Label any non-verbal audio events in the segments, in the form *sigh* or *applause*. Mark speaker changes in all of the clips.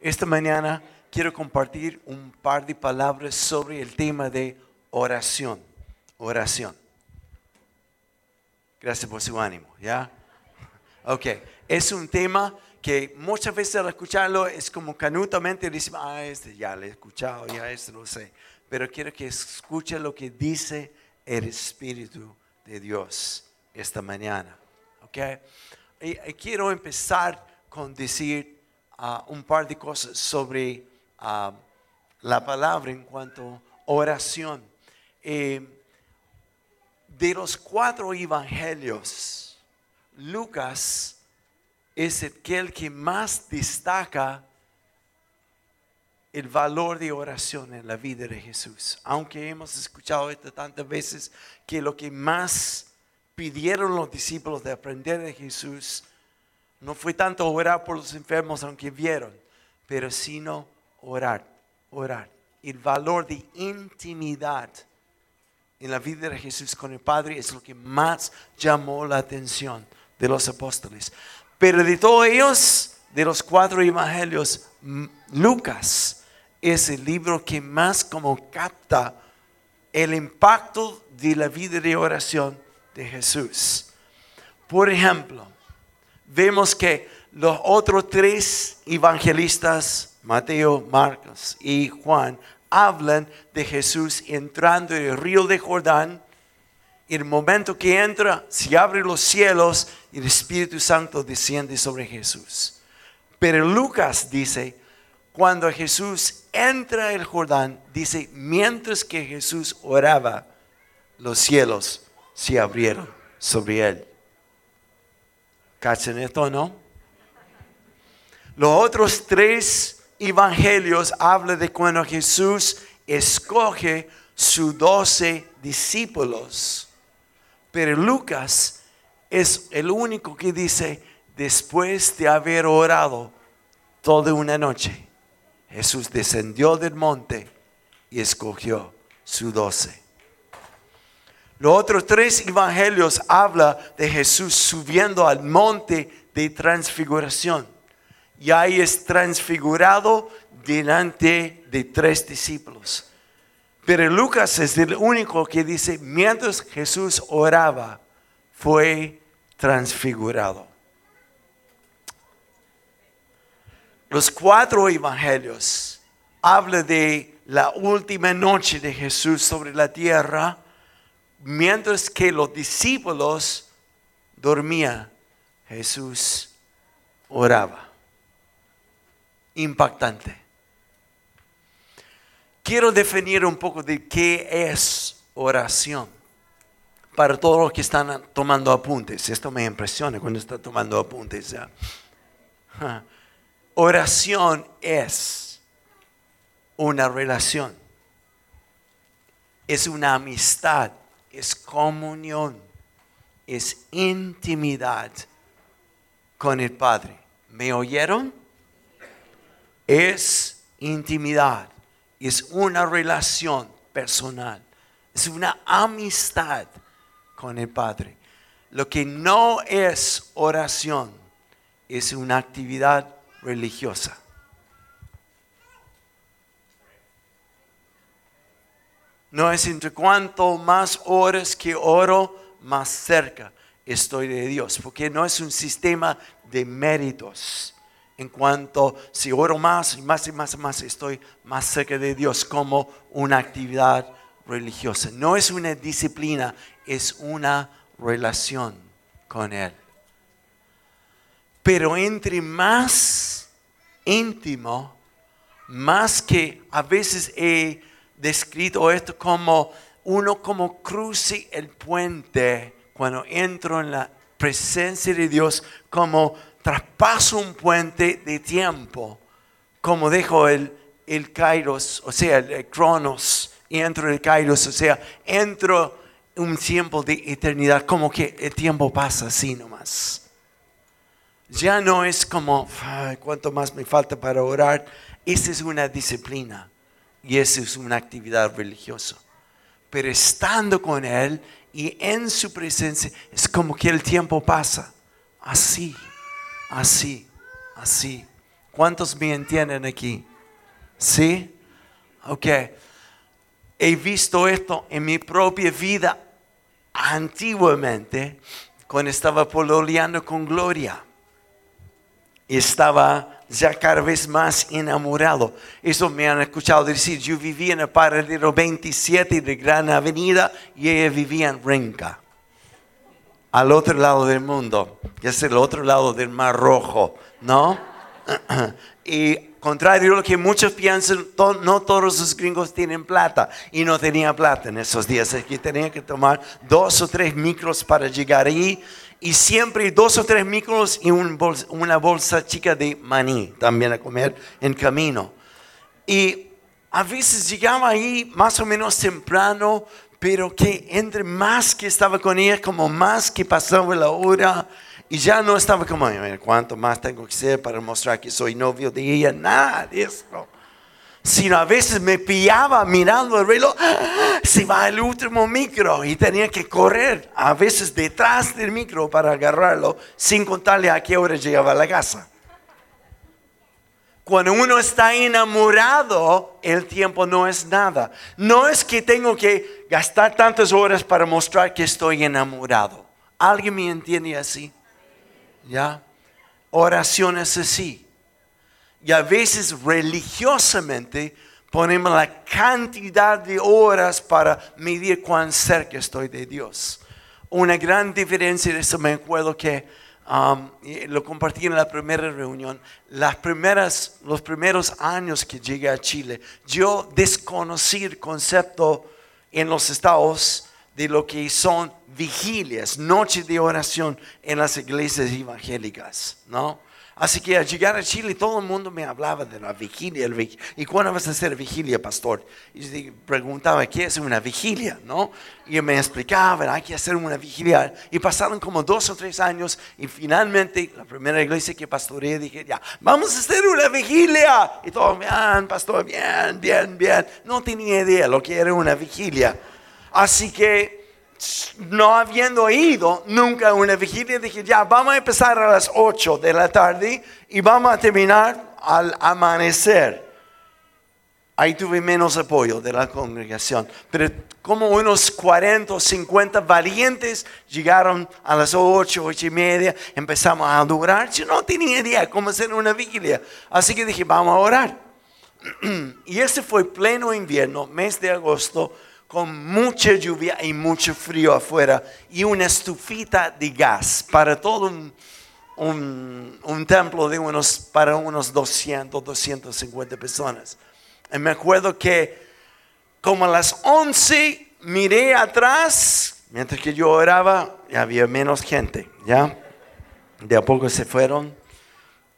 Speaker 1: Esta mañana quiero compartir un par de palabras sobre el tema de oración. Oración. Gracias por su ánimo, ¿ya? Ok, es un tema que muchas veces al escucharlo es como canutamente decimos, ah, este ya lo he escuchado, ya este lo sé. Pero quiero que escuche lo que dice el Espíritu de Dios esta mañana. ¿ok? Quiero empezar con decir un par de cosas sobre ah, la palabra en cuanto a oración. Eh, de los cuatro evangelios, Lucas es aquel que más destaca el valor de oración en la vida de Jesús. Aunque hemos escuchado esto tantas veces, que lo que más pidieron los discípulos de aprender de Jesús no fue tanto orar por los enfermos, aunque vieron, pero sino orar, orar. El valor de intimidad en la vida de Jesús con el Padre es lo que más llamó la atención de los apóstoles. Pero de todos ellos, de los cuatro evangelios, Lucas es el libro que más como capta el impacto de la vida de oración de Jesús. Por ejemplo, vemos que los otros tres evangelistas, Mateo, Marcos y Juan, hablan de Jesús entrando en el río de Jordán. Y el momento que entra, se abren los cielos y el Espíritu Santo desciende sobre Jesús. Pero Lucas dice, cuando Jesús entra el Jordán, dice, mientras que Jesús oraba, los cielos se abrieron sobre él. ¿Cachan esto no? Los otros tres evangelios hablan de cuando Jesús escoge sus doce discípulos. Pero Lucas es el único que dice, después de haber orado toda una noche, Jesús descendió del monte y escogió sus doce. Los otros tres evangelios hablan de Jesús subiendo al monte de transfiguración. Y ahí es transfigurado delante de tres discípulos. Pero Lucas es el único que dice, mientras Jesús oraba, fue transfigurado. Los cuatro evangelios hablan de la última noche de Jesús sobre la tierra, mientras que los discípulos dormían, Jesús oraba. Impactante. Quiero definir un poco de qué es oración para todos los que están tomando apuntes. Esto me impresiona cuando están tomando apuntes. Oración es una relación, es una amistad, es comunión, es intimidad con el Padre. ¿Me oyeron? Es intimidad, es una relación personal, es una amistad con el Padre. Lo que no es oración es una actividad religiosa. No es entre cuanto más horas que oro, más cerca estoy de Dios, porque no es un sistema de méritos. En cuanto si oro más y más y más y más, estoy más cerca de Dios como una actividad religiosa. No es una disciplina, es una relación con Él. Pero entre más íntimo, más que a veces he descrito esto como uno como cruce el puente cuando entro en la presencia de Dios, como traspaso un puente de tiempo, como dejo el, el kairos, o sea, el, cronos, y entro en el kairos, o sea, entro un tiempo de eternidad, como que el tiempo pasa así nomás ya no es como, ¿cuánto más me falta para orar? Esa es una disciplina y esa es una actividad religiosa. Pero estando con Él y en su presencia, es como que el tiempo pasa. Así, así, así. ¿Cuántos me entienden aquí? ¿Sí? Ok. He visto esto en mi propia vida antiguamente cuando estaba pololeando con Gloria. Estaba ya cada vez más enamorado. Eso me han escuchado decir. Yo vivía en el paradero 27 de Gran Avenida y ella vivía en Renca, al otro lado del mundo, que es el otro lado del Mar Rojo, ¿no? *clears throat* y contrario a lo que muchos piensan, no todos los gringos tienen plata y no tenía plata en esos días. Es que tenía que tomar dos o tres micros para llegar ahí y siempre dos o tres micros y una bolsa chica de maní también a comer en camino. Y a veces llegaba ahí más o menos temprano, pero que entre más que estaba con ella, como más que pasaba la hora, y ya no estaba como, ¿cuánto más tengo que ser para mostrar que soy novio de ella? Nada de eso sino a veces me pillaba mirando el reloj, se va el último micro y tenía que correr a veces detrás del micro para agarrarlo sin contarle a qué hora llegaba a la casa. Cuando uno está enamorado, el tiempo no es nada. No es que tengo que gastar tantas horas para mostrar que estoy enamorado. ¿Alguien me entiende así? ¿Ya? Oraciones así y a veces religiosamente ponemos la cantidad de horas para medir cuán cerca estoy de Dios. Una gran diferencia de eso me acuerdo que um, lo compartí en la primera reunión. Las primeras, los primeros años que llegué a Chile, yo desconocí el concepto en los estados de lo que son vigilias, noches de oración en las iglesias evangélicas, ¿no? Así que al llegar a Chile todo el mundo me hablaba de la vigilia. ¿Y cuándo vas a hacer vigilia, pastor? Y preguntaba, ¿qué es una vigilia? ¿No? Y me explicaban, hay que hacer una vigilia. Y pasaron como dos o tres años y finalmente la primera iglesia que pastoreé dije, ya, vamos a hacer una vigilia. Y todos, bien, pastor, bien, bien, bien. No tenía idea lo que era una vigilia. Así que no habiendo ido nunca una vigilia, dije, ya, vamos a empezar a las 8 de la tarde y vamos a terminar al amanecer. Ahí tuve menos apoyo de la congregación, pero como unos 40 o 50 valientes llegaron a las 8, 8 y media, empezamos a adorar. Yo no tenía idea cómo hacer una vigilia, así que dije, vamos a orar. *clears throat* y ese fue pleno invierno, mes de agosto con mucha lluvia y mucho frío afuera y una estufita de gas para todo un, un, templo de unos, para unos 200, 250 personas. Y me acuerdo que como a las 11 miré atrás, mientras que yo oraba, había menos gente, ¿ya? De a poco se fueron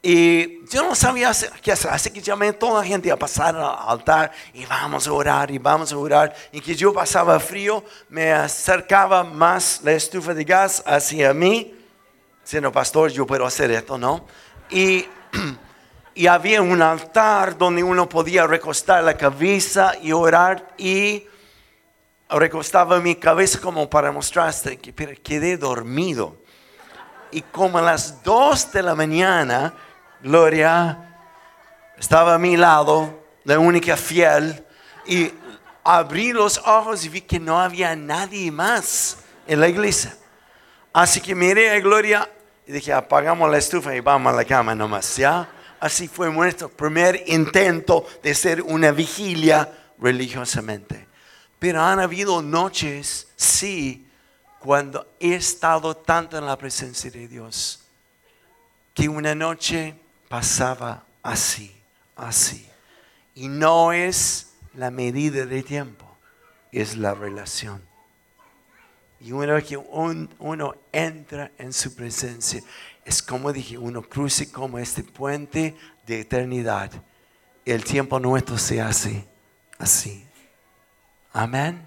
Speaker 1: y yo no sabía qué hacer, así que llamé a toda la gente a pasar al altar y vamos a orar y vamos a orar. Y que yo pasaba frío, me acercaba más la estufa de gas hacia mí. Siendo pastor, yo puedo hacer esto, ¿no? Y, *clears throat* y había un altar donde uno podía recostar la cabeza y orar. Y recostaba mi cabeza como para mostrarte que quedé dormido. Y como a las dos de la mañana, Gloria estaba a mi lado, la única fiel, y abrí los ojos y vi que no había nadie más en la iglesia. Así que miré a Gloria y dije, apagamos la estufa y vamos a la cama nomás, ¿ya? Así fue nuestro primer intento de ser una vigilia religiosamente. Pero han habido noches, sí, cuando he estado tanto en la presencia de Dios, que una noche pasaba así, así. Y no es la medida de tiempo, es la relación. Y una vez que uno entra en su presencia, es como dije, uno cruce como este puente de eternidad. El tiempo nuestro se hace así. Amén.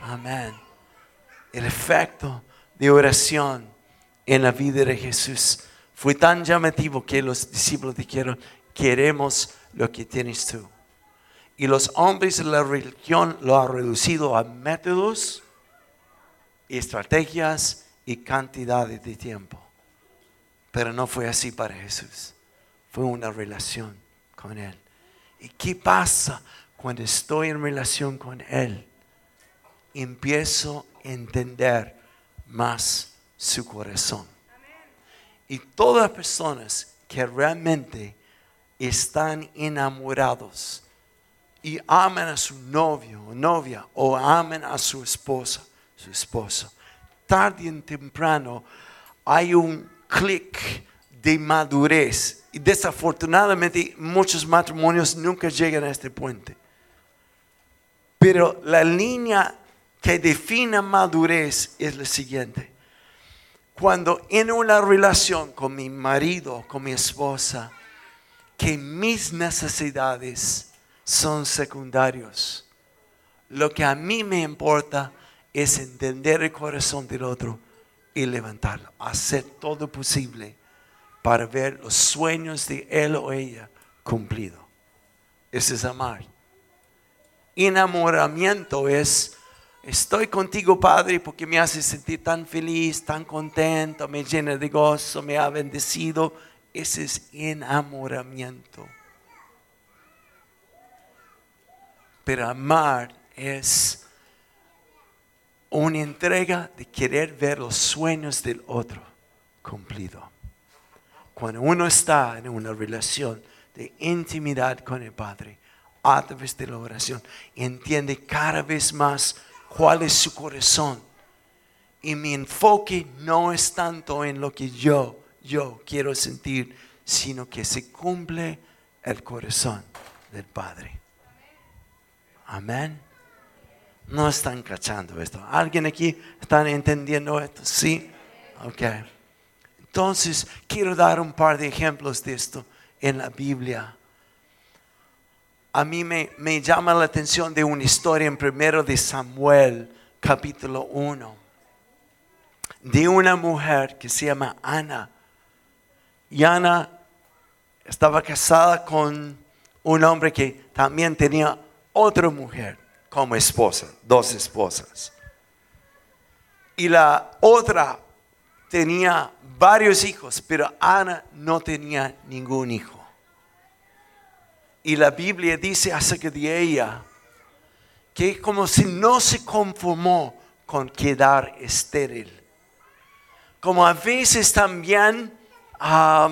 Speaker 1: Amén. El efecto de oración en la vida de Jesús fue tan llamativo que los discípulos dijeron, queremos lo que tienes tú. Y los hombres de la religión lo han reducido a métodos, estrategias y cantidades de tiempo. Pero no fue así para Jesús. fue una relación con Él. ¿Y qué pasa cuando estoy en relación con Él? Empiezo a entender más su corazón. Y todas las personas que realmente están enamorados y aman a su novio o novia o aman a su esposa, su esposo, tarde y temprano hay un clic de madurez. Y desafortunadamente muchos matrimonios nunca llegan a este puente. Pero la línea que define madurez es la siguiente. Cuando en una relación con mi marido, con mi esposa, que mis necesidades son secundarios. Lo que a mí me importa es entender el corazón del otro y levantarlo, hacer todo posible para ver los sueños de él o ella cumplidos. Ese es amar. Enamoramiento es, estoy contigo Padre porque me hace sentir tan feliz, tan contento, me llena de gozo, me ha bendecido. Ese es enamoramiento. Pero amar es una entrega de querer ver los sueños del otro cumplido. Cuando uno está en una relación de intimidad con el Padre, a través de la oración, entiende cada vez más cuál es su corazón. Y mi enfoque no es tanto en lo que yo, yo quiero sentir, sino que se cumple el corazón del Padre. Amén. No están cachando esto. ¿Alguien aquí está entendiendo esto? Sí. Ok. Entonces, quiero dar un par de ejemplos de esto en la Biblia. A mí me, llama la atención de una historia en primero de Samuel, capítulo 1, de una mujer que se llama Ana. Y Ana estaba casada con un hombre que también tenía otra mujer como esposa, dos esposas. Y la otra tenía varios hijos, pero Ana no tenía ningún hijo. Y la Biblia dice acerca de ella que como si no se conformó con quedar estéril. Como a veces también a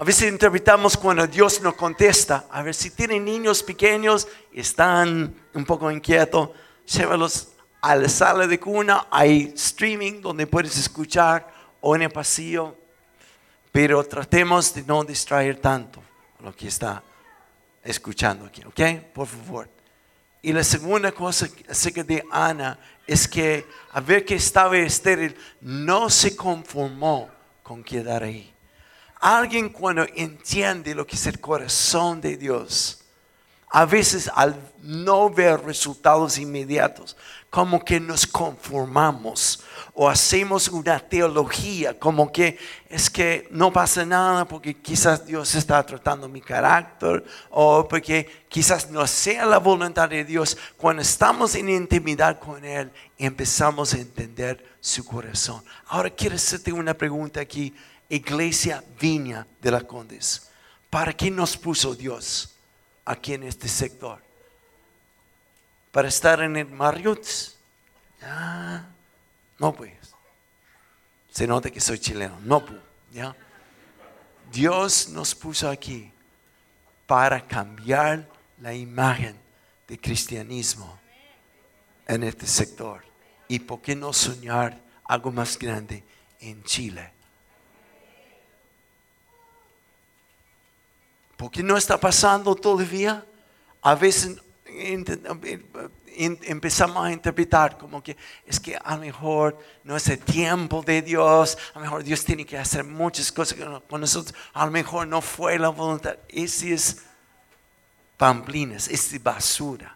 Speaker 1: veces interpretamos cuando Dios nos contesta, a ver si tienen niños pequeños y están un poco inquietos, llévalos a la sala de cuna, hay streaming donde puedes escuchar o en el pasillo, pero tratemos de no distraer tanto lo que está escuchando aquí, ¿ok? Por favor. Y la segunda cosa acerca de Ana es que a ver que estaba estéril, no se conformó con quedar ahí Alguien cuando entiende lo que es el corazón de Dios, a veces al no ver resultados inmediatos, como que nos conformamos o hacemos una teología, como que es que no pasa nada porque quizás Dios está tratando mi carácter o porque quizás no sea la voluntad de Dios. Cuando estamos en intimidad con Él, empezamos a entender su corazón. Ahora quiero hacerte una pregunta aquí iglesia viña de la Condes. ¿Para qué nos puso Dios aquí en este sector? ¿Para estar en el Marriott? No pues. Se nota que soy chileno. No pues. ¿ya? Dios nos puso aquí para cambiar la imagen de cristianismo en este sector. ¿Y por qué no soñar algo más grande en Chile? Porque no está pasando todavía. A veces empezamos a interpretar como que es que a lo mejor no es el tiempo de Dios, a lo mejor Dios tiene que hacer muchas cosas con nosotros, a lo mejor no fue la voluntad. Ese es pamplinas, es basura.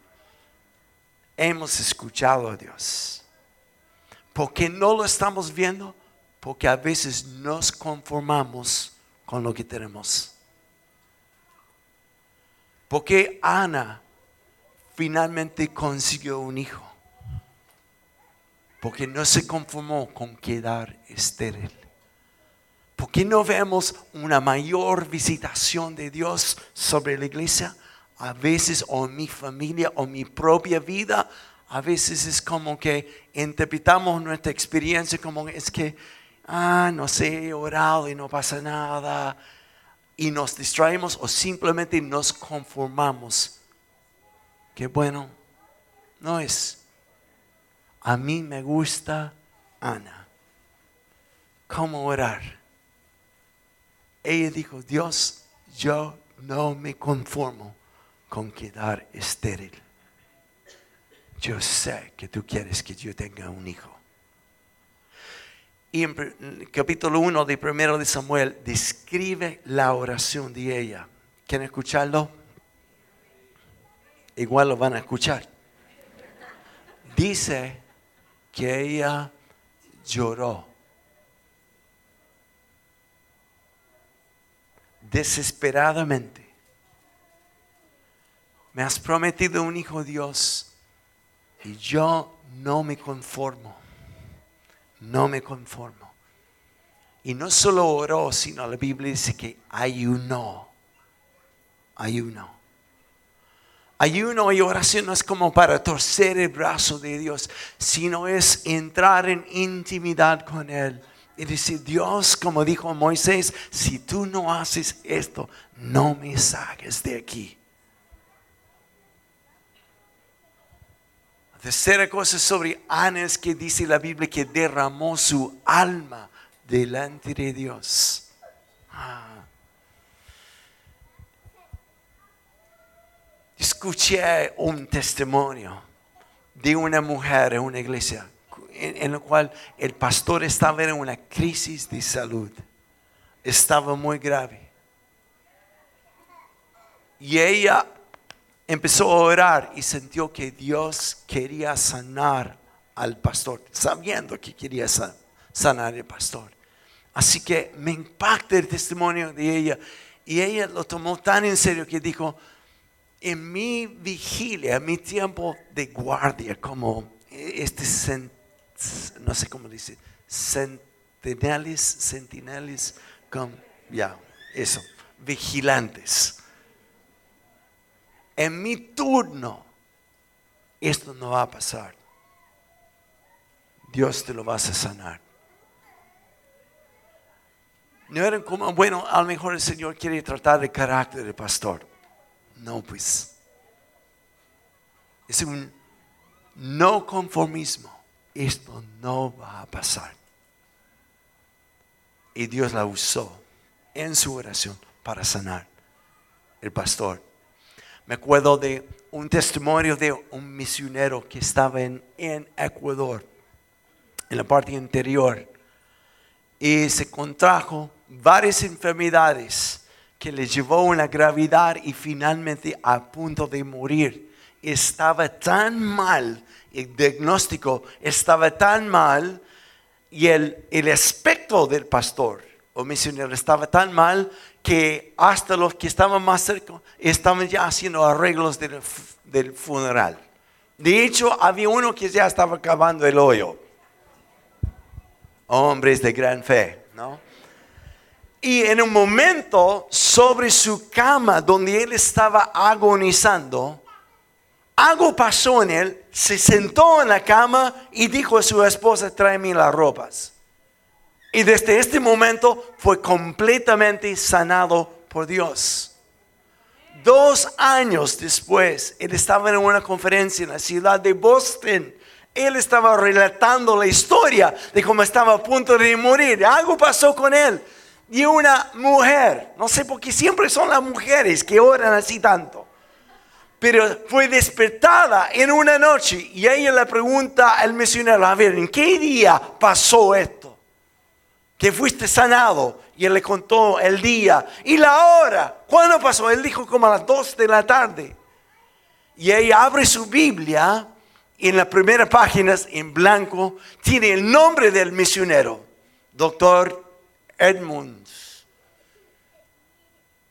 Speaker 1: Hemos escuchado a Dios. porque no lo estamos viendo? Porque a veces nos conformamos con lo que tenemos. Porque Ana finalmente consiguió un hijo. Porque no se conformó con quedar estéril. ¿Por qué no vemos una mayor visitación de Dios sobre la iglesia? A veces o mi familia o mi propia vida, a veces es como que interpretamos nuestra experiencia como es que, ah, no sé, he orado y no pasa nada. Y nos distraemos o simplemente nos conformamos. Qué bueno, no es. A mí me gusta Ana. ¿Cómo orar? ella dijo, Dios, yo no me conformo con quedar estéril. Yo sé que tú quieres que yo tenga un hijo. Y en capítulo 1 de primero de Samuel describe la oración de ella. ¿Quieren escucharlo? Igual lo van a escuchar. Dice que ella lloró desesperadamente. Me has prometido un hijo Dios y yo no me conformo. No me conformo. Y no solo oró, sino la Biblia dice que ayunó. Ayuno. Ayuno y oración no es como para torcer el brazo de Dios, sino es entrar en intimidad con Él y decir, Dios, como dijo Moisés, si tú no haces esto, no me saques de aquí. Tercera cosa sobre Ana es que dice la Biblia que derramó su alma delante de Dios. Ah. Escuché un testimonio de una mujer en una iglesia en, la cual el pastor estaba en una crisis de salud. Estaba muy grave. Y ella empezó a orar y sintió que Dios quería sanar al pastor, sabiendo que quería sanar al pastor. Así que me impacta el testimonio de ella. Y ella lo tomó tan en serio que dijo, en mi vigilia, en mi tiempo de guardia, como este no sé cómo dice, sentinelles, sentinelles, ya, eso, vigilantes. En mi turno, esto no va a pasar. Dios te lo va a sanar. No eran como, bueno, a lo mejor el Señor quiere tratar el carácter del pastor. No, pues. Es un no conformismo esto no va a pasar. Y Dios la usó en su oración para sanar el pastor. Me acuerdo de un testimonio de un misionero que estaba en, Ecuador, en la parte interior, y se contrajo varias enfermedades que le llevó a una gravedad y finalmente a punto de morir. Estaba tan mal el diagnóstico estaba tan mal y el, el aspecto del pastor o misionero estaba tan mal que hasta los que estaban más cerca estaban ya haciendo arreglos del, del funeral. De hecho, había uno que ya estaba cavando el hoyo. Hombres de gran fe, ¿no? Y en un momento, sobre su cama, donde él estaba agonizando, algo pasó en él, se sentó en la cama y dijo a su esposa, tráeme las ropas. Y desde este momento fue completamente sanado por Dios. Dos años después, él estaba en una conferencia en la ciudad de Boston. Él estaba relatando la historia de cómo estaba a punto de morir. Algo pasó con él. Y una mujer, no sé por qué siempre son las mujeres que oran así tanto pero fue despertada en una noche y ella le pregunta al misionero, a ver, ¿en qué día pasó esto? Que fuiste sanado. Y él le contó el día y la hora. ¿Cuándo pasó? Él dijo como a las dos de la tarde. Y ella abre su Biblia y en la primera página, en blanco, tiene el nombre del misionero, doctor Edmunds.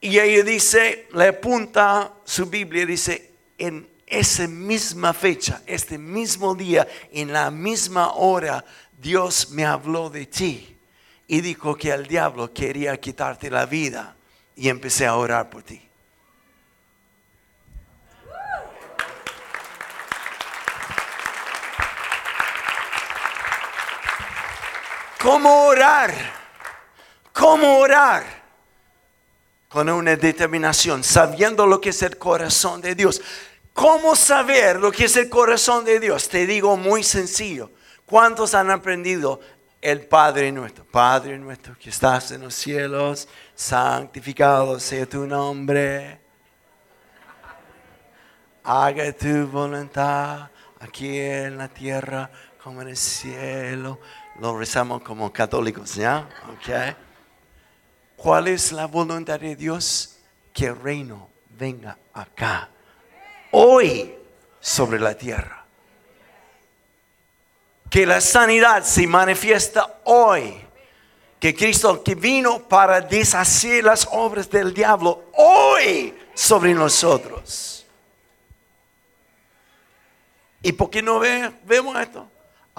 Speaker 1: Y ella dice, le apunta su Biblia, dice, en esa misma fecha, este mismo día, en la misma hora, Dios me habló de ti. Y dijo que el diablo quería quitarte la vida y empecé a orar por ti. ¿Cómo orar? ¿Cómo orar? Con una determinación, sabiendo lo que es el corazón de Dios. ¿Cómo saber lo que es el corazón de Dios? Te digo muy sencillo. ¿Cuántos han aprendido el Padre nuestro? Padre nuestro que estás en los cielos, santificado sea tu nombre. Haga tu voluntad aquí en la tierra como en el cielo. Lo rezamos como católicos, ¿ya? Okay. ¿Cuál es la voluntad de Dios? Que el reino venga acá, hoy, sobre la tierra. Que la sanidad se manifiesta hoy. Que Cristo que vino para deshacer las obras del diablo hoy sobre nosotros. ¿Y por qué no vemos esto?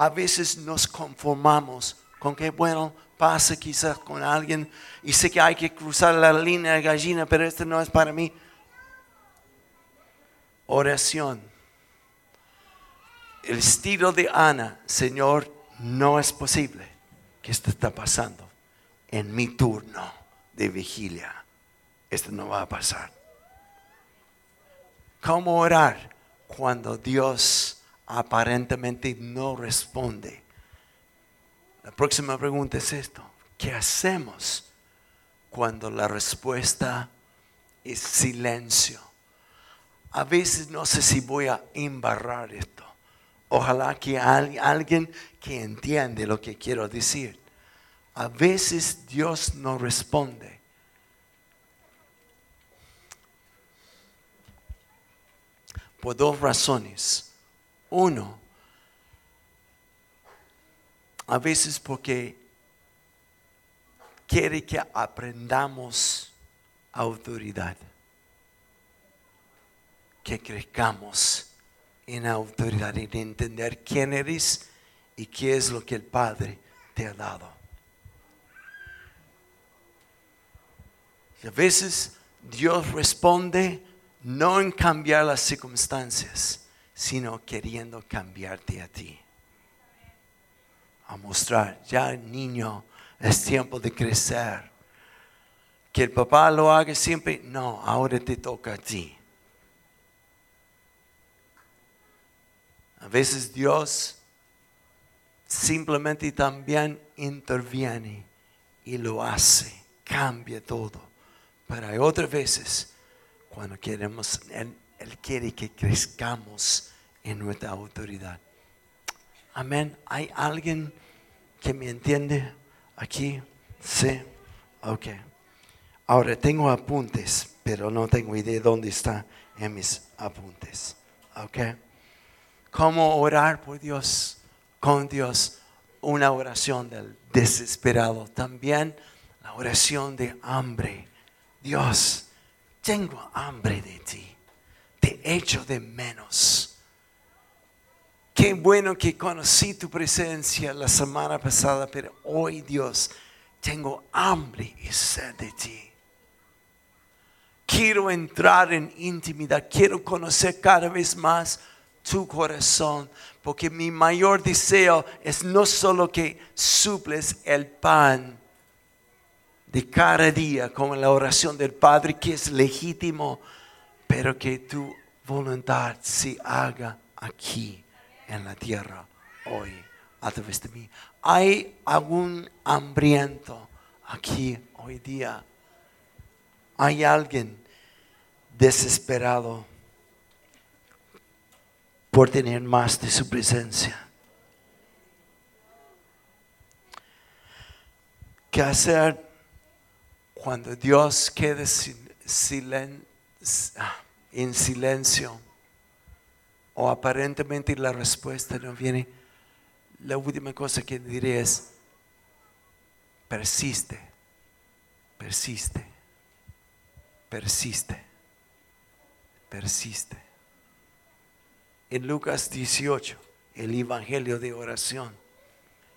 Speaker 1: a veces nos conformamos con que, bueno, pase quizás con alguien y sé que hay que cruzar la línea de gallina, pero esto no es para mí. Oración. El estilo de Ana, Señor, no es posible que esto está pasando en mi turno de vigilia. Esto no va a pasar. ¿Cómo orar cuando Dios aparentemente no responde. La próxima pregunta es esto. ¿Qué hacemos cuando la respuesta es silencio? A veces no sé si voy a embarrar esto. Ojalá que alguien que entiende lo que quiero decir. A veces Dios no responde. Por dos razones. Uno, a veces porque quiere que aprendamos autoridad, que crezcamos en autoridad, en entender quién eres y qué es lo que el Padre te ha dado. Y a veces Dios responde no en cambiar las circunstancias, sino queriendo cambiarte a ti. A mostrar, ya niño, es tiempo de crecer. Que el papá lo haga siempre, no, ahora te toca a ti. A veces Dios simplemente también interviene y lo hace, cambia todo. Pero hay otras veces cuando queremos, Él, quiere que crezcamos en nuestra autoridad. Amén. ¿Hay alguien que me entiende aquí? Sí. Ok. Ahora tengo apuntes, pero no tengo idea dónde está en mis apuntes. Ok. ¿Cómo orar por Dios? Con Dios. Una oración del desesperado. También la oración de hambre. Dios, tengo hambre de ti. Te echo de menos Qué bueno que conocí tu presencia la semana pasada, pero hoy Dios, tengo hambre y sed de ti. Quiero entrar en intimidad, quiero conocer cada vez más tu corazón, porque mi mayor deseo es no solo que suples el pan de cada día, como la oración del Padre, que es legítimo, pero que tu voluntad se haga aquí en la tierra hoy a través de mí. ¿Hay algún hambriento aquí hoy día? ¿Hay alguien desesperado por tener más de su presencia? ¿Qué hacer cuando Dios quede ah, en silencio? o aparentemente la respuesta no viene, la última cosa que diré es, persiste, persiste, persiste, persiste. En Lucas 18, el Evangelio de oración,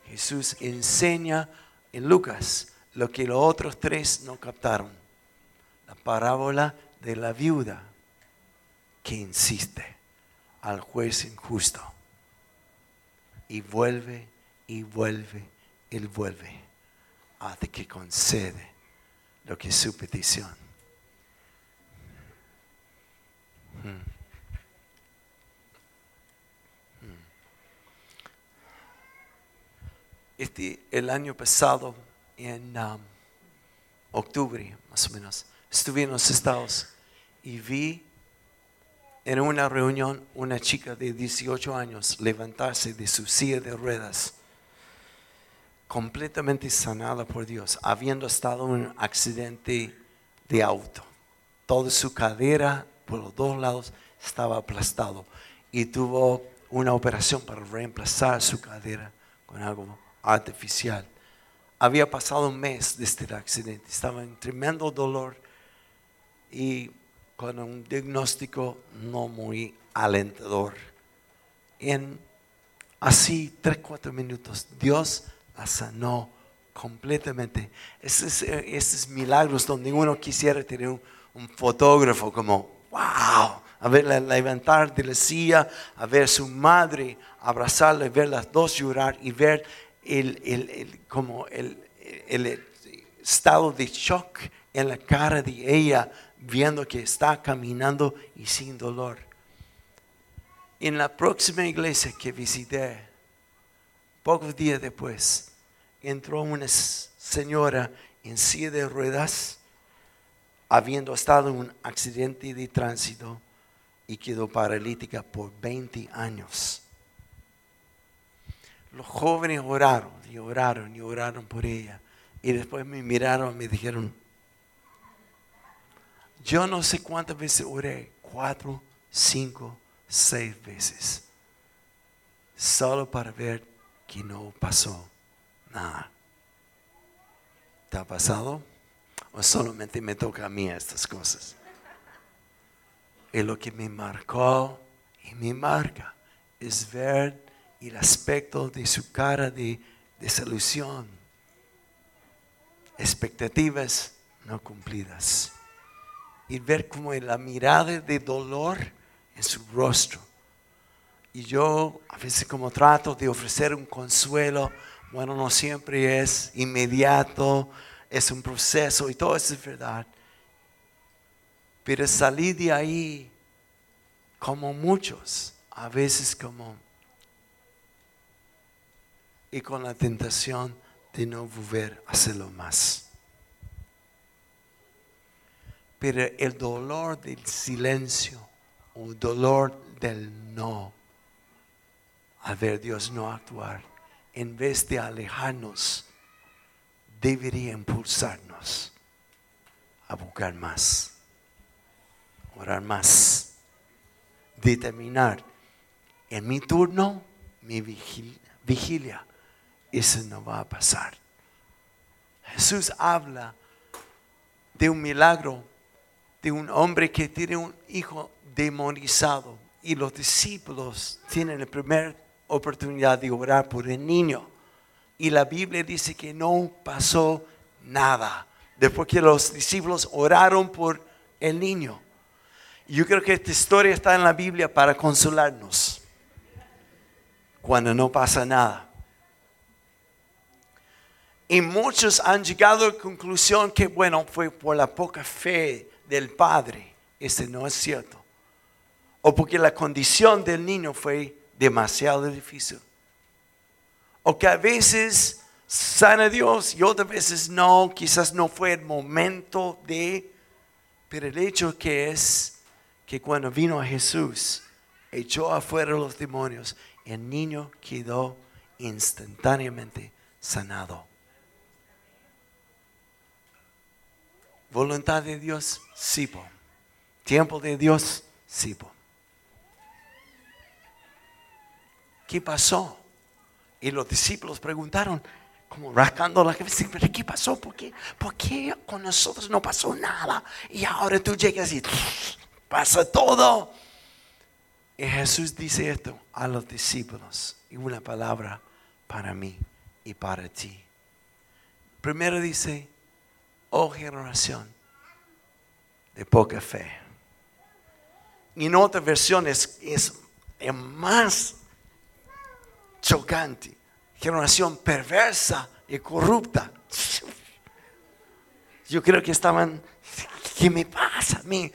Speaker 1: Jesús enseña en Lucas lo que los otros tres no captaron. La parábola de la viuda que insiste al juez injusto. Y vuelve y vuelve y vuelve hasta que concede lo que es su petición. Hmm. Este, el año pasado, en um, octubre más o menos, estuve en los estados y vi en una reunión una chica de 18 años levantarse de su silla de ruedas, completamente sanada por Dios, habiendo estado en un accidente de auto. Toda su cadera por los dos lados estaba aplastado y tuvo una operación para reemplazar su cadera con algo artificial. Había pasado un mes desde el accidente, estaba en tremendo dolor y con un diagnóstico no muy alentador. En así, tres, cuatro minutos, Dios la sanó completamente. Esos, milagros donde uno quisiera tener un, fotógrafo como, wow, a verla levantar de la silla, a ver su madre abrazarla, ver las dos llorar y ver el, el, el como el, el estado de shock en la cara de ella viendo que está caminando y sin dolor. En la próxima iglesia que visité, pocos días después, entró una señora en silla de ruedas, habiendo estado en un accidente de tránsito y quedó paralítica por 20 años. Los jóvenes oraron y oraron y oraron por ella. Y después me miraron y me dijeron, yo no sé cuántas veces oré, cuatro, cinco, seis veces, solo para ver que no pasó nada. ¿Te ha pasado? ¿O solamente me toca a mí estas cosas? Y lo que me marcó y me marca es ver el aspecto de su cara de desilusión, expectativas no cumplidas y ver como la mirada de dolor en su rostro. Y yo a veces como trato de ofrecer un consuelo, bueno, no siempre es inmediato, es un proceso y todo eso es verdad. Pero salir de ahí como muchos, a veces como y con la tentación de no volver a hacerlo más. Pero el dolor del silencio el dolor del no, al ver Dios no actuar, en vez de alejarnos, debería impulsarnos a buscar más, orar más, determinar en mi turno, mi vigilia, eso no va a pasar. Jesús habla de un milagro de un hombre que tiene un hijo demonizado y los discípulos tienen la primera oportunidad de orar por el niño. Y la Biblia dice que no pasó nada después que los discípulos oraron por el niño. Yo creo que esta historia está en la Biblia para consolarnos cuando no pasa nada. Y muchos han llegado a la conclusión que, bueno, fue por la poca fe del padre. Ese no es cierto. O porque la condición del niño fue demasiado difícil. O que a veces sana Dios y otras veces no, quizás no fue el momento de, pero el hecho que es que cuando vino a Jesús, echó afuera los demonios, el niño quedó instantáneamente sanado. Voluntad de Dios, sí. Tiempo de Dios, sí. ¿Qué pasó? Y los discípulos preguntaron, como rascando la cabeza, ¿pero qué pasó? ¿Por qué? ¿Por qué con nosotros no pasó nada? Y ahora tú llegas y pasa todo. Y Jesús dice esto a los discípulos y una palabra para mí y para ti. Primero dice, oh generación de poca fe. Y en otra versión es, es más chocante. Generación perversa y corrupta. Yo creo que estaban, ¿qué me pasa a mí?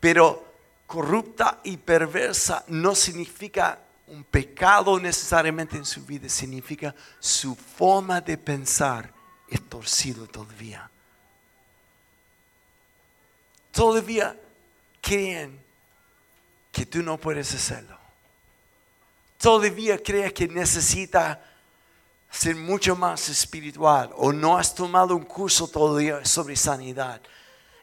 Speaker 1: Pero corrupta y perversa no significa un pecado necesariamente en su vida, significa su forma de pensar es torcido todavía. Todavía creen que tú no puedes hacerlo. Todavía crees que necesita ser mucho más espiritual o no has tomado un curso todavía sobre sanidad.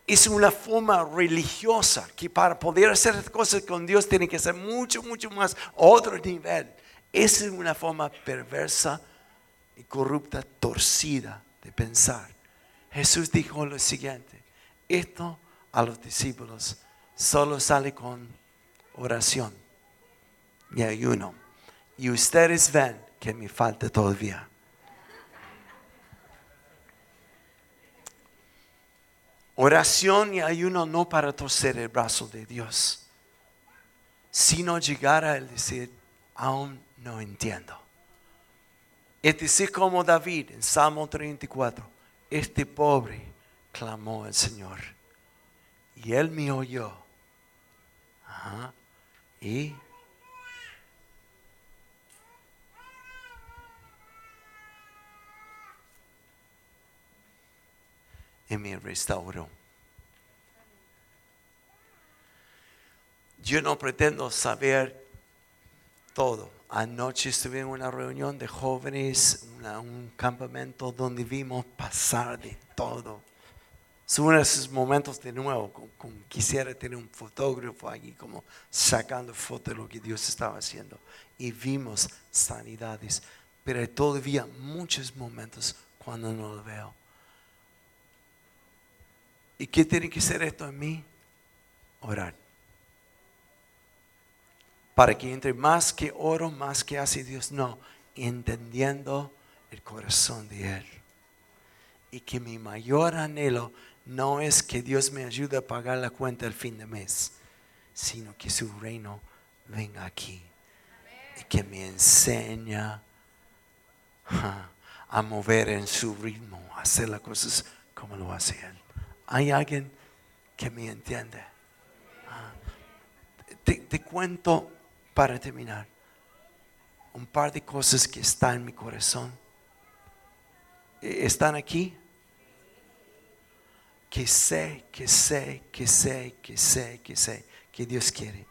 Speaker 1: Es una forma religiosa que para poder hacer cosas con Dios tiene que ser mucho, mucho más otro nivel. Esa es una forma perversa y corrupta, torcida de pensar. Jesús dijo lo siguiente, esto a los discípulos solo sale con oración y ayuno. Y ustedes ven que me falta todavía. Oración y ayuno no para torcer el brazo de Dios, sino llegar a decir, aún no entiendo. Es decir, como David en Salmo 34, este pobre clamó al Señor y él me oyó. Y y me restauró. Yo no pretendo saber todo. Anoche estuve en una reunión de jóvenes, un campamento donde vimos pasar de todo. Son esos momentos de nuevo, como, quisiera tener un fotógrafo allí como sacando fotos de lo que Dios estaba haciendo. Y vimos sanidades, pero hay todavía muchos momentos cuando no lo veo. ¿Y qué tiene que ser esto en mí? Orar. Para que entre más que oro, más que hace Dios. No, entendiendo el corazón de Él. Y que mi mayor anhelo no es que Dios me ayude a pagar la cuenta al fin de mes, sino que su reino venga aquí. Y que me enseña a mover en su ritmo, a hacer las cosas como lo hace Él. ¿Hay alguien que me entiende? Ah, te, cuento para terminar un par de cosas que están en mi corazón. E, ¿Están aquí? Que sé, que sé, que sé, que sé, que sé, que Dios quiere.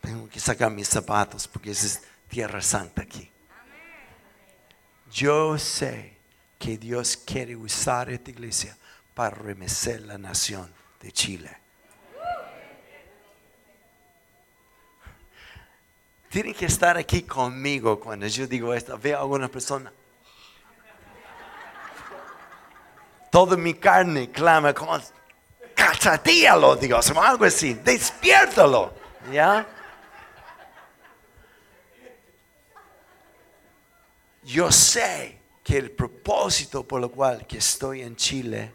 Speaker 1: tengo que sacar mis zapatos porque es tierra santa aquí. Yo sé que Dios quiere usar esta iglesia para remecer la nación de Chile. Tienen que estar aquí conmigo cuando yo digo esto. Veo a alguna persona. Toda mi carne clama como, cachatíalo, Dios, o algo así. Despiértalo. ¿Ya? Yo sé que el propósito por lo cual que estoy en Chile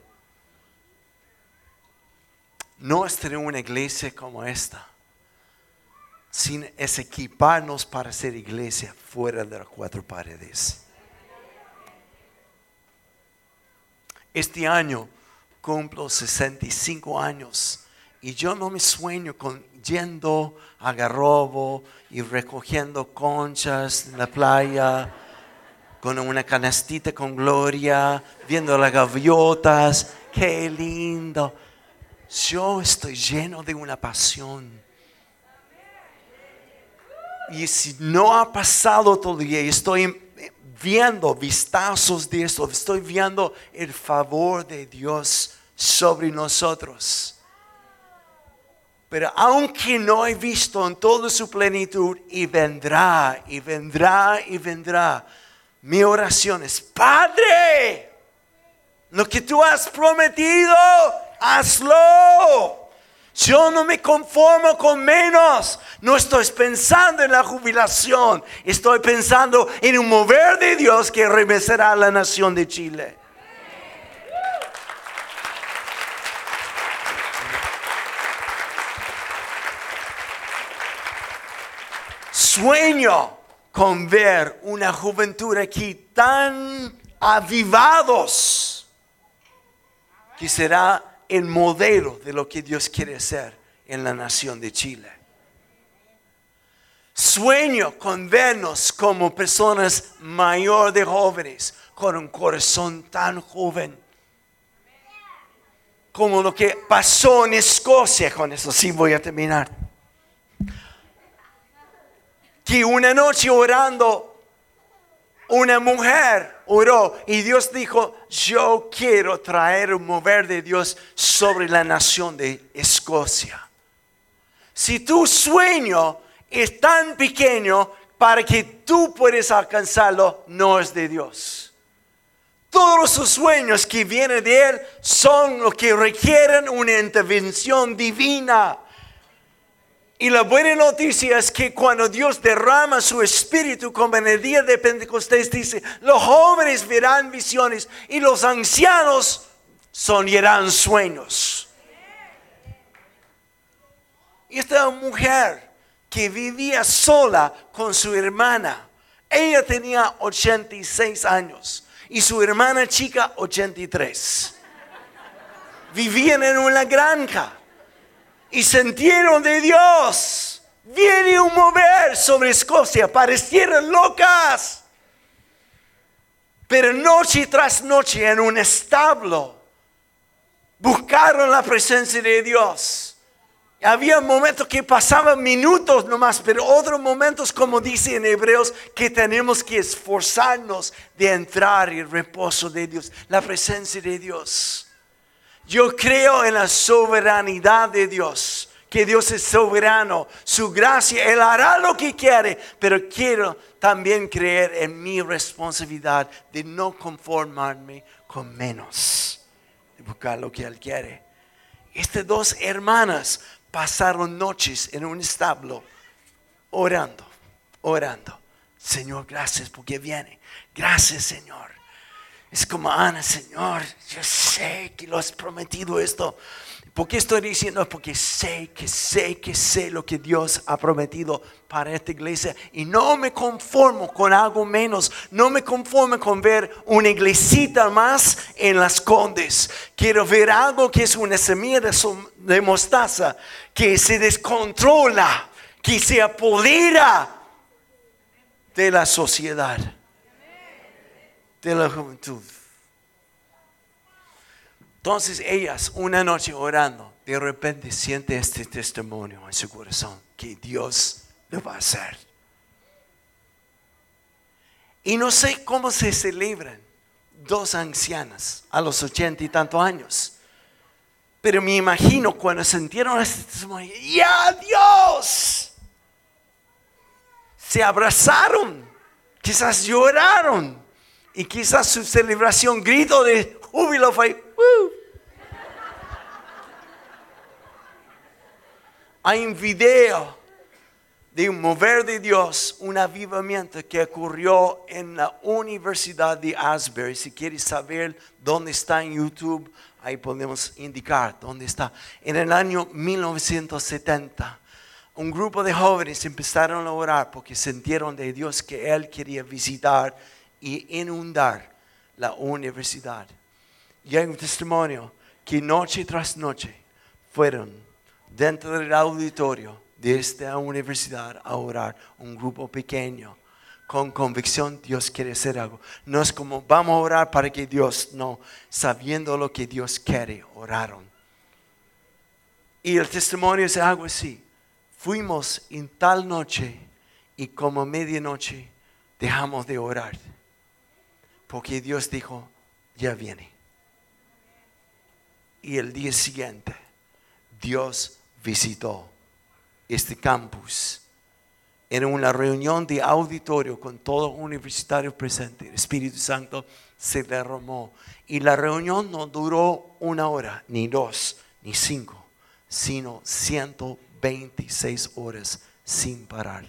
Speaker 1: no es tener una iglesia como esta, sino es equiparnos para ser iglesia fuera de las cuatro paredes. Este año cumplo 65 años y yo no me sueño con yendo a Garrobo y recogiendo conchas en la playa con una canastita con gloria, viendo las gaviotas, qué lindo. Yo estoy lleno de una pasión. Y si no ha pasado todavía, estoy viendo vistazos de esto, estoy viendo el favor de Dios sobre nosotros. Pero aunque no he visto en toda su plenitud, y vendrá, y vendrá, y vendrá mi oración es, Padre, lo que tú has prometido, hazlo. Yo no me conformo con menos. No estoy pensando en la jubilación. Estoy pensando en un mover de Dios que remecerá a la nación de Chile. Sueño con ver una juventud aquí tan avivados que será el modelo de lo que Dios quiere hacer en la nación de Chile. Sueño con vernos como personas mayor de jóvenes, con un corazón tan joven, como lo que pasó en Escocia, con eso sí voy a terminar. Que una noche orando una mujer oró y Dios dijo, yo quiero traer un mover de Dios sobre la nación de Escocia. Si tu sueño es tan pequeño para que tú puedas alcanzarlo, no es de Dios. Todos sus sueños que vienen de Él son los que requieren una intervención divina. Y la buena noticia es que cuando Dios derrama su espíritu, como en el día de Pentecostés dice, los jóvenes verán visiones y los ancianos soñarán sueños. Y esta mujer que vivía sola con su hermana, ella tenía 86 años y su hermana chica 83. Vivían en una granja y sintieron de Dios. Viene un mover sobre Escocia, parecieron locas. Pero noche tras noche en un establo buscaron la presencia de Dios. Había momentos que pasaban minutos nomás, pero otros momentos, como dice en Hebreos, que tenemos que esforzarnos de entrar en el reposo de Dios, la presencia de Dios. Yo creo en la soberanidad de Dios, que Dios es soberano, su gracia, Él hará lo que quiere, pero quiero también creer en mi responsabilidad de no conformarme con menos, de buscar lo que Él quiere. Estas dos hermanas pasaron noches en un establo orando, orando. Señor, gracias porque viene. Gracias, Señor. Es como, Ana, Señor, yo sé que lo has prometido esto. ¿Por qué estoy diciendo? Porque sé que sé que sé lo que Dios ha prometido para esta iglesia. Y no me conformo con algo menos. No me conformo con ver una iglesita más en las condes. Quiero ver algo que es una semilla de, mostaza que se descontrola, que se apodera de la sociedad de la juventud. Entonces ellas, una noche orando, de repente siente este testimonio en su corazón que Dios lo va a hacer. Y no sé cómo se celebran dos ancianas a los ochenta y tantos años. Pero me imagino cuando sintieron este testimonio, ¡ya Dios! Se abrazaron, quizás lloraron, y quizás su celebración, grito de júbilo fue, Hay un video de un mover de Dios, un avivamiento que ocurrió en la Universidad de Asbury. Si quieres saber dónde está en YouTube, ahí podemos indicar dónde está. En el año 1970, un grupo de jóvenes empezaron a orar porque sintieron de Dios que Él quería visitar y inundar la universidad. Y hay un testimonio que noche tras noche fueron dentro del auditorio de esta universidad a orar, un grupo pequeño, con convicción Dios quiere hacer algo. No es como vamos a orar para que Dios, no, sabiendo lo que Dios quiere, oraron. Y el testimonio es algo así. Fuimos en tal noche y como medianoche dejamos de orar porque Dios dijo, ya viene. Y el día siguiente, Dios visitó este campus en una reunión de auditorio con todos los universitarios presentes. El Espíritu Santo se derramó. Y la reunión no duró una hora, ni dos, ni cinco. sino 126 horas sin parar.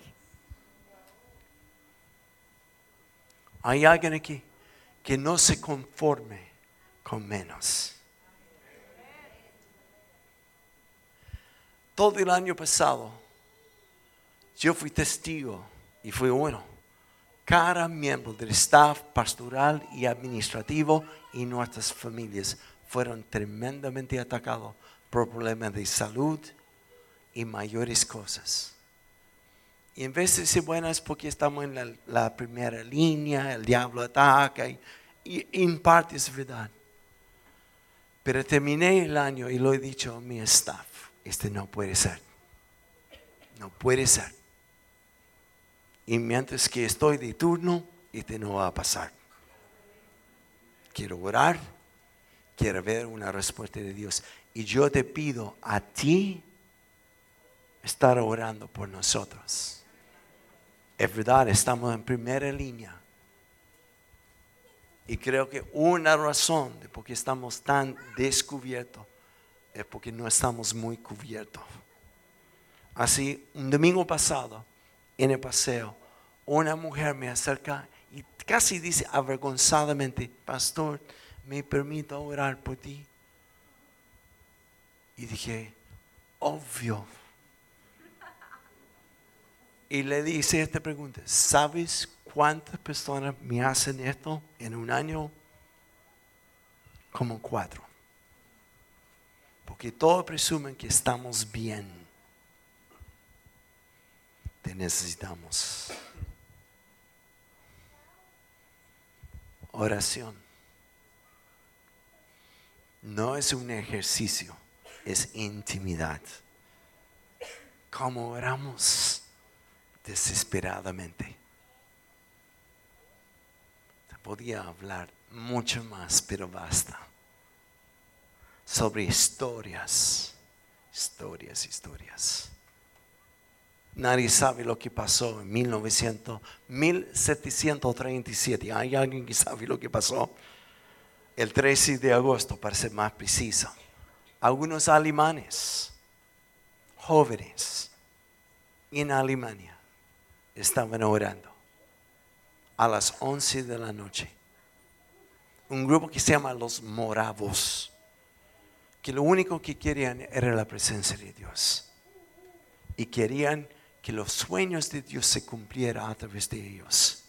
Speaker 1: Hay alguien aquí que no se conforme con menos. Todo el año pasado, yo fui testigo y fui uno. Cada miembro del staff pastoral y administrativo y nuestras familias fueron tremendamente atacados por problemas de salud y mayores cosas. Y en vez de decir, bueno, es porque estamos en la, primera línea, el diablo ataca, y, en parte es verdad. Pero terminé el año y lo he dicho a mi staff, este no puede ser. No puede ser. Y mientras que estoy de turno, este no va a pasar. Quiero orar, quiero ver una respuesta de Dios. Y yo te pido a ti estar orando por nosotros. Es verdad, estamos en primera línea. Y creo que una razón de por qué estamos tan descubiertos es porque no estamos muy cubiertos. Así, un domingo pasado, en el paseo, una mujer me acerca y casi dice avergonzadamente, pastor, ¿me permito orar por ti? Y dije, obvio. Y le dice esta pregunta, ¿sabes cuántas personas me hacen esto en un año? Como cuatro. Porque todos presumen que estamos bien. Te necesitamos. Oración. No es un ejercicio es intimidad. Como oramos desesperadamente. Podía hablar mucho más, pero basta. Sobre historias, historias, historias. Nadie sabe lo que pasó en 1900, 1737. ¿Hay alguien que sabe lo que pasó? El 13 de agosto, para ser más preciso algunos alemanes jóvenes en Alemania estaban orando a las 11 de la noche. Un grupo que se llama los moravos, que lo único que querían era la presencia de Dios. Y querían que los sueños de Dios se cumplieran a través de ellos.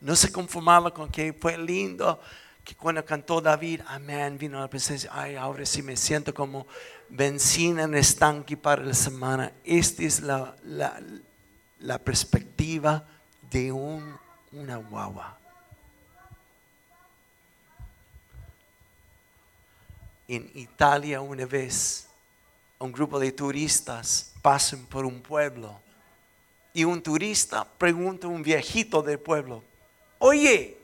Speaker 1: No se conformaba con que fue lindo que cuando cantó David, amén, vino la presencia, ay, ahora sí me siento como benzina en estanque para la semana. Esta es la, la, perspectiva de un, una guagua. En Italia una vez, un grupo de turistas pasan por un pueblo y un turista pregunta a un viejito del pueblo, oye,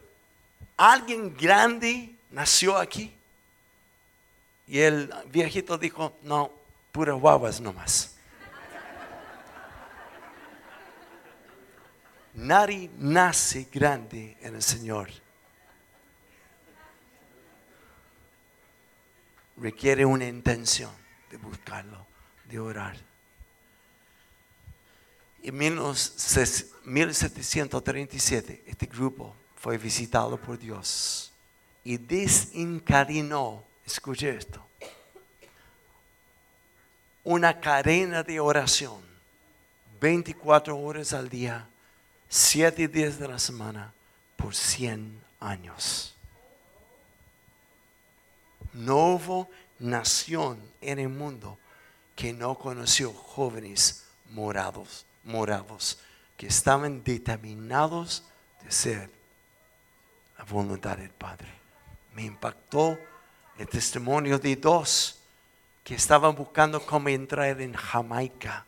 Speaker 1: alguien grande nació aquí. Y el viejito dijo, no, puras guaguas nomás. Nadie nace grande en el Señor. Requiere una intención de buscarlo, de orar. En 1737, este grupo fue visitado por Dios y desencadenó, escuche esto, una cadena de oración, 24 horas al día, 7 días de la semana, por 100 años. No nación en el mundo que no conoció jóvenes morados, morados, que estaban determinados de ser voluntad del Padre. Me impactó el testimonio de dos que estaban buscando cómo entrar en Jamaica.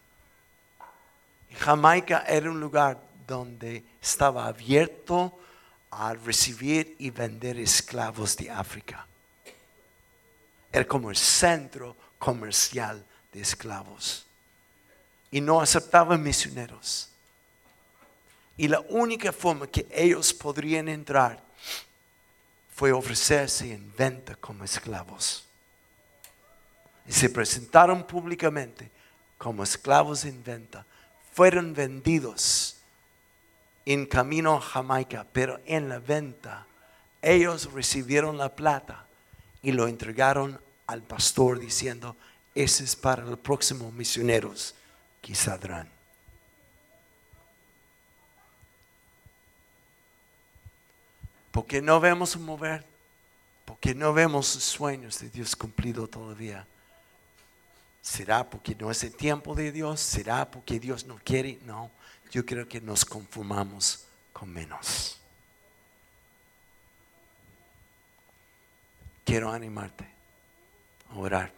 Speaker 1: Jamaica era un lugar donde estaba abierto a recibir y vender esclavos de África. Era como el centro comercial de esclavos. Y no aceptaban misioneros. Y la única forma que ellos podrían entrar fue ofrecerse en venta como esclavos. y se presentaron públicamente como esclavos en venta. Fueron vendidos en camino a Jamaica, pero en la venta ellos recibieron la plata y lo entregaron al pastor diciendo, ese es para los próximos misioneros que saldrán. Porque no vemos mover, porque no vemos sueños de Dios cumplido todavía. ¿Será porque no es el tiempo de Dios? ¿Será porque Dios no quiere? No, yo creo que nos conformamos con menos. Quiero animarte a orar,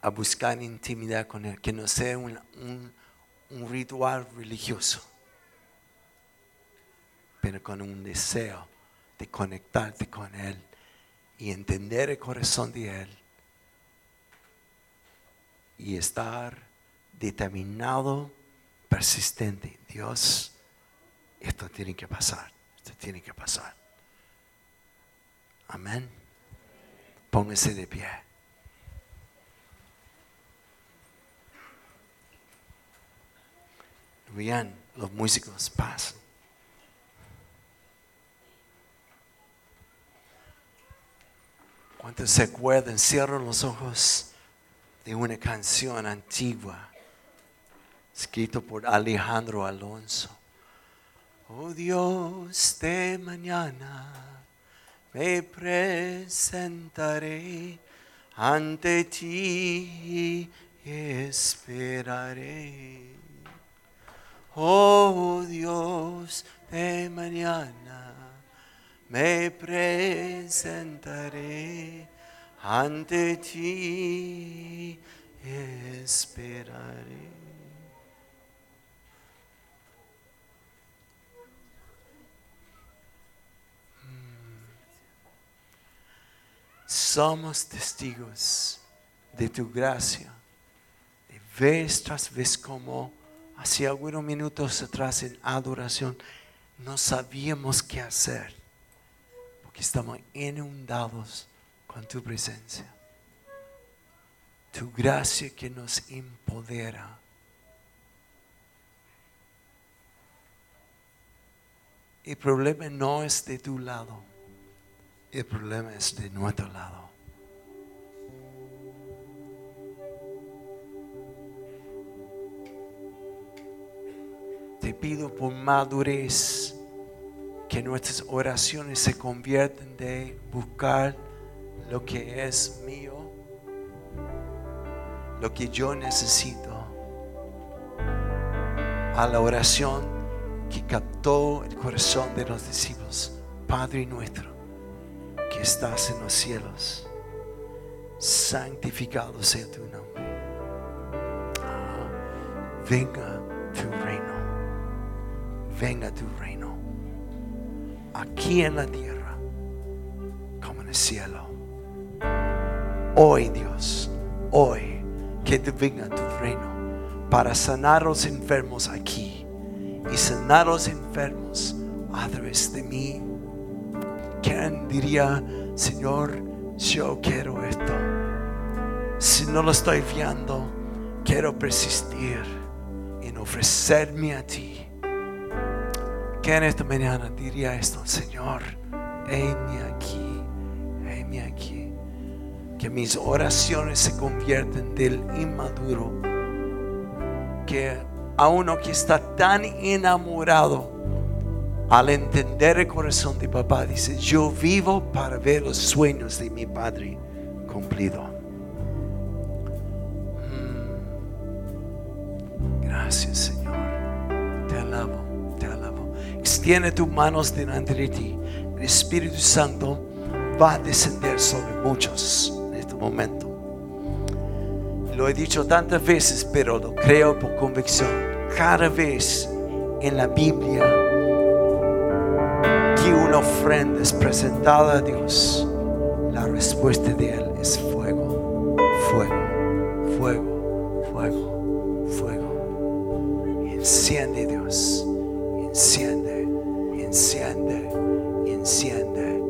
Speaker 1: a buscar intimidad con Él, que no sea un, un ritual religioso, pero con un deseo de conectarte con Él y entender el corazón de Él y estar determinado, persistente. Dios, esto tiene que pasar, esto tiene que pasar. Amén. Póngase de pie. Bien, los músicos pasan. ¿Cuántos se acuerdan? Cierran los ojos de una canción antigua, escrito por Alejandro Alonso. Oh Dios de mañana, me presentaré ante ti y esperaré. Oh Dios de mañana, me presentaré ante ti esperaré. Somos testigos de tu gracia. De vez tras vez como hace algunos minutos atrás en adoración no sabíamos qué hacer porque estamos inundados con tu presencia. Tu gracia que nos empodera. El problema no es de tu lado, el problema es de nuestro lado. Te pido por madurez que nuestras oraciones se conviertan de buscar lo que es mío, lo que yo necesito, a la oración que captó el corazón de los discípulos. Padre nuestro, que estás en los cielos, santificado sea tu nombre. Ah, venga tu reino, venga tu reino, aquí en la tierra como en el cielo. Hoy, Dios, hoy, que te venga tu reino para sanar a los enfermos aquí y sanar a los enfermos a través de mí. ¿Quién diría, Señor, yo quiero esto? Si no lo estoy viendo, quiero persistir en ofrecerme a ti. ¿Quién esta mañana diría esto, Señor? Heme aquí, heme aquí que mis oraciones se convierten del inmaduro, que a uno que está tan enamorado, al entender el corazón de papá, dice, yo vivo para ver los sueños de mi padre cumplido. Mm. Gracias Señor, te alabo, te alabo. Extiende tus manos delante de ti. El Espíritu Santo va a descender sobre muchos momento. Lo he dicho tantas veces, pero lo creo por convicción. Cada vez en la Biblia ofrenda es presentada a Dios, la respuesta de Él es fuego, fuego, fuego, fuego, fuego. Enciende Dios, enciende, enciende, enciende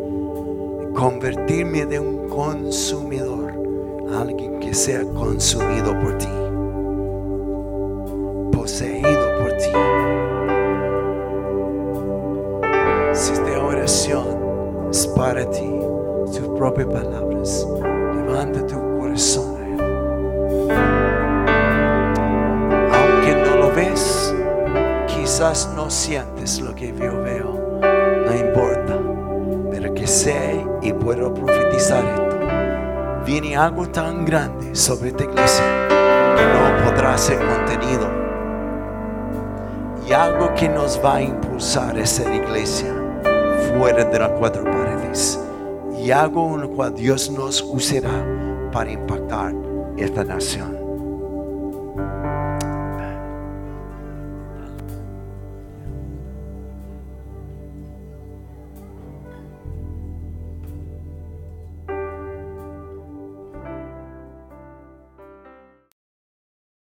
Speaker 1: convertirme de un consumidor a alguien que sea consumido por ti, poseído para ti, tus propias palabras, levanta tu corazón. Aunque no lo ves, quizás no sientes lo que yo veo, no importa, pero que sé y puedo profetizar esto. Viene algo tan grande sobre esta iglesia que no podrá ser contenido. Y algo que nos va a impulsar a ser iglesia fuera de las cuatro Y algo en lo cual Dios nos usará para impactar esta nación.